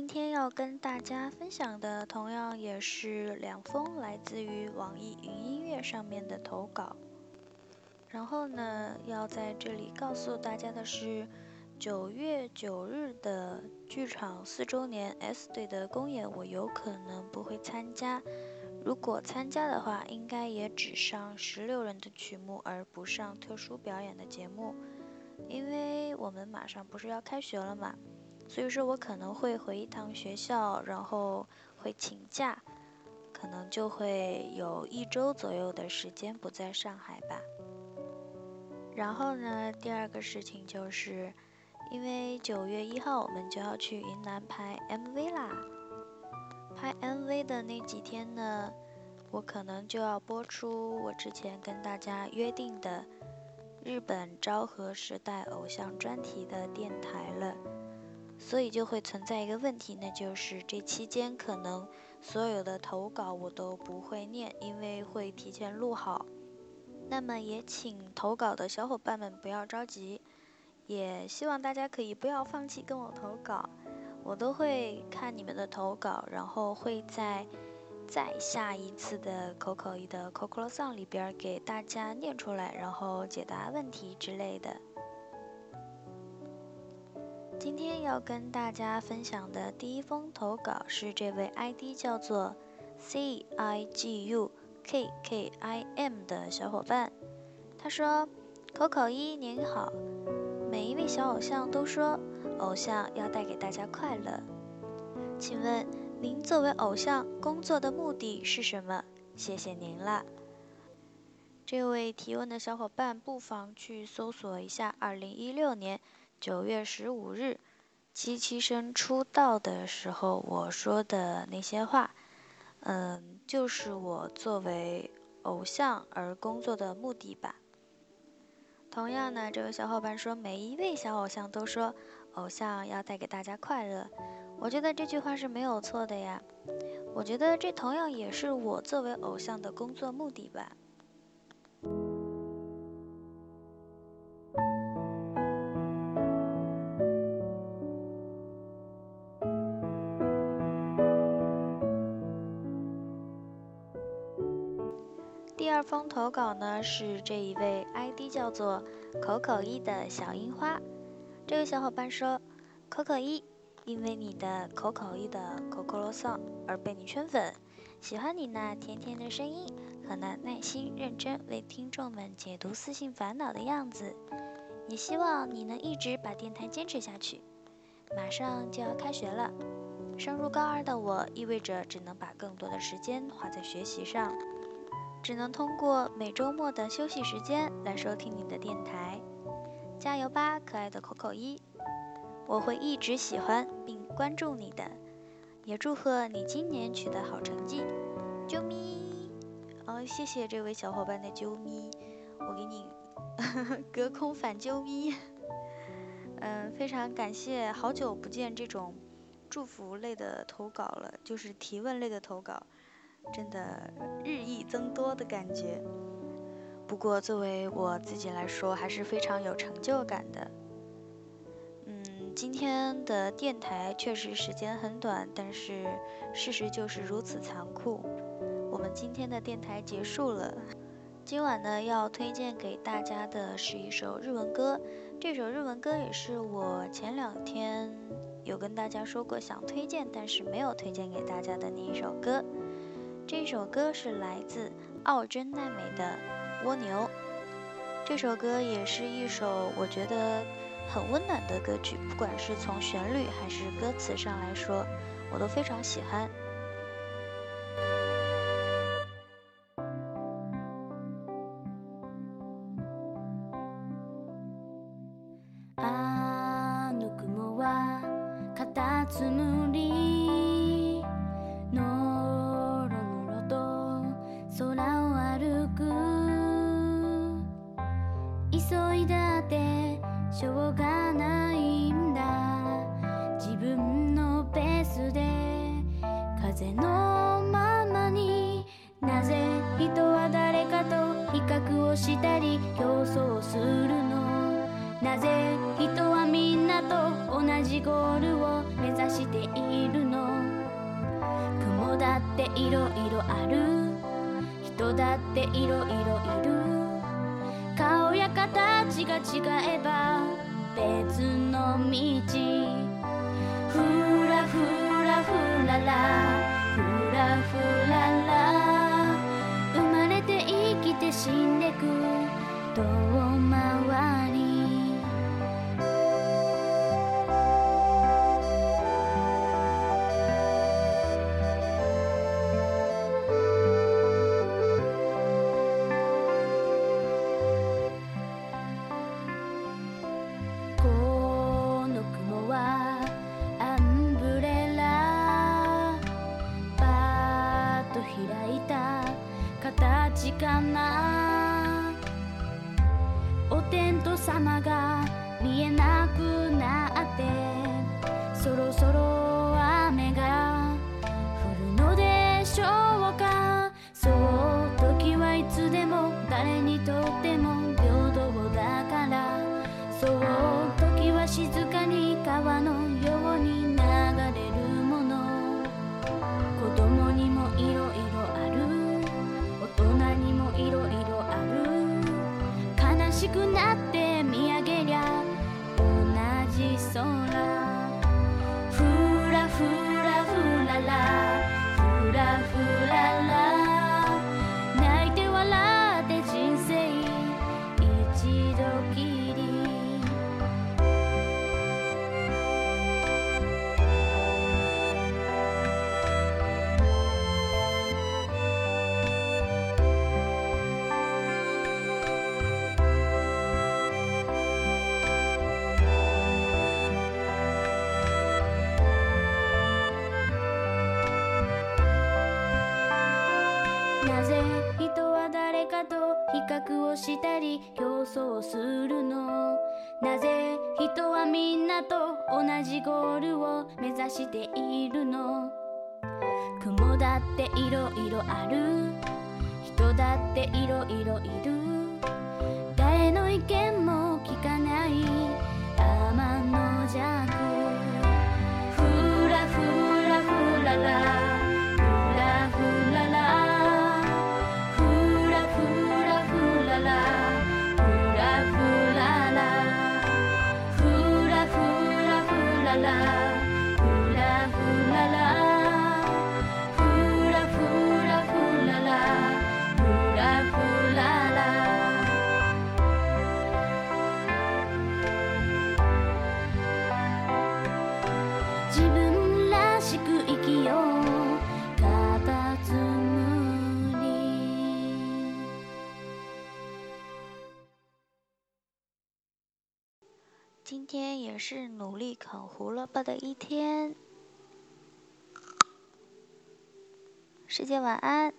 今天要跟大家分享的，同样也是两封来自于网易云音乐上面的投稿。然后呢，要在这里告诉大家的是，九月九日的剧场四周年 S 队的公演，我有可能不会参加。如果参加的话，应该也只上十六人的曲目，而不上特殊表演的节目，因为我们马上不是要开学了嘛。所以说我可能会回一趟学校，然后会请假，可能就会有一周左右的时间不在上海吧。然后呢，第二个事情就是，因为九月一号我们就要去云南拍 MV 啦。拍 MV 的那几天呢，我可能就要播出我之前跟大家约定的日本昭和时代偶像专题的电台了。所以就会存在一个问题，那就是这期间可能所有的投稿我都不会念，因为会提前录好。那么也请投稿的小伙伴们不要着急，也希望大家可以不要放弃跟我投稿，我都会看你们的投稿，然后会在再下一次的《COCO 一的 COCO 罗 n 里边给大家念出来，然后解答问题之类的。今天要跟大家分享的第一封投稿是这位 ID 叫做 C I G U K K I M 的小伙伴。他说扣扣一您好，每一位小偶像都说偶像要带给大家快乐。请问您作为偶像工作的目的是什么？谢谢您啦。”这位提问的小伙伴不妨去搜索一下2016年。九月十五日，七七生出道的时候，我说的那些话，嗯，就是我作为偶像而工作的目的吧。同样呢，这位小伙伴说，每一位小偶像都说，偶像要带给大家快乐，我觉得这句话是没有错的呀。我觉得这同样也是我作为偶像的工作目的吧。封投稿呢是这一位 ID 叫做口口一的小樱花。这位小伙伴说：“口口一，因为你的口口一的口口罗嗦而被你圈粉，喜欢你那甜甜的声音和那耐心认真为听众们解读私信烦恼的样子。也希望你能一直把电台坚持下去。马上就要开学了，升入高二的我意味着只能把更多的时间花在学习上。”只能通过每周末的休息时间来收听你的电台，加油吧，可爱的口口一！我会一直喜欢并关注你的，也祝贺你今年取得好成绩，啾咪！哦，谢谢这位小伙伴的啾咪，我给你 隔空反啾咪。嗯，非常感谢，好久不见这种祝福类的投稿了，就是提问类的投稿。真的日益增多的感觉。不过，作为我自己来说，还是非常有成就感的。嗯，今天的电台确实时间很短，但是事实就是如此残酷。我们今天的电台结束了。今晚呢，要推荐给大家的是一首日文歌。这首日文歌也是我前两天有跟大家说过想推荐，但是没有推荐给大家的那一首歌。这首歌是来自奥真奈美的《蜗牛》。这首歌也是一首我觉得很温暖的歌曲，不管是从旋律还是歌词上来说，我都非常喜欢。啊，那云啊，可大得无理。急いだってしょうがないんだ自分のペースで風のままになぜ人は誰かと比較をしたり競争するのなぜ人はみんなと同じゴールを目指しているの雲だっていろいろある人だっていろいろいるや形が違えば別の道ふらふらふららふらふらら生まれて生きて死んでく遠回りかなお天道様が見えなくなってそろそろしくなって比較をしたり競争するのなぜ人はみんなと同じゴールを目指しているの雲だっていろいろある人だっていろいろいる誰の意見も天也是努力啃胡萝卜的一天，世界晚安。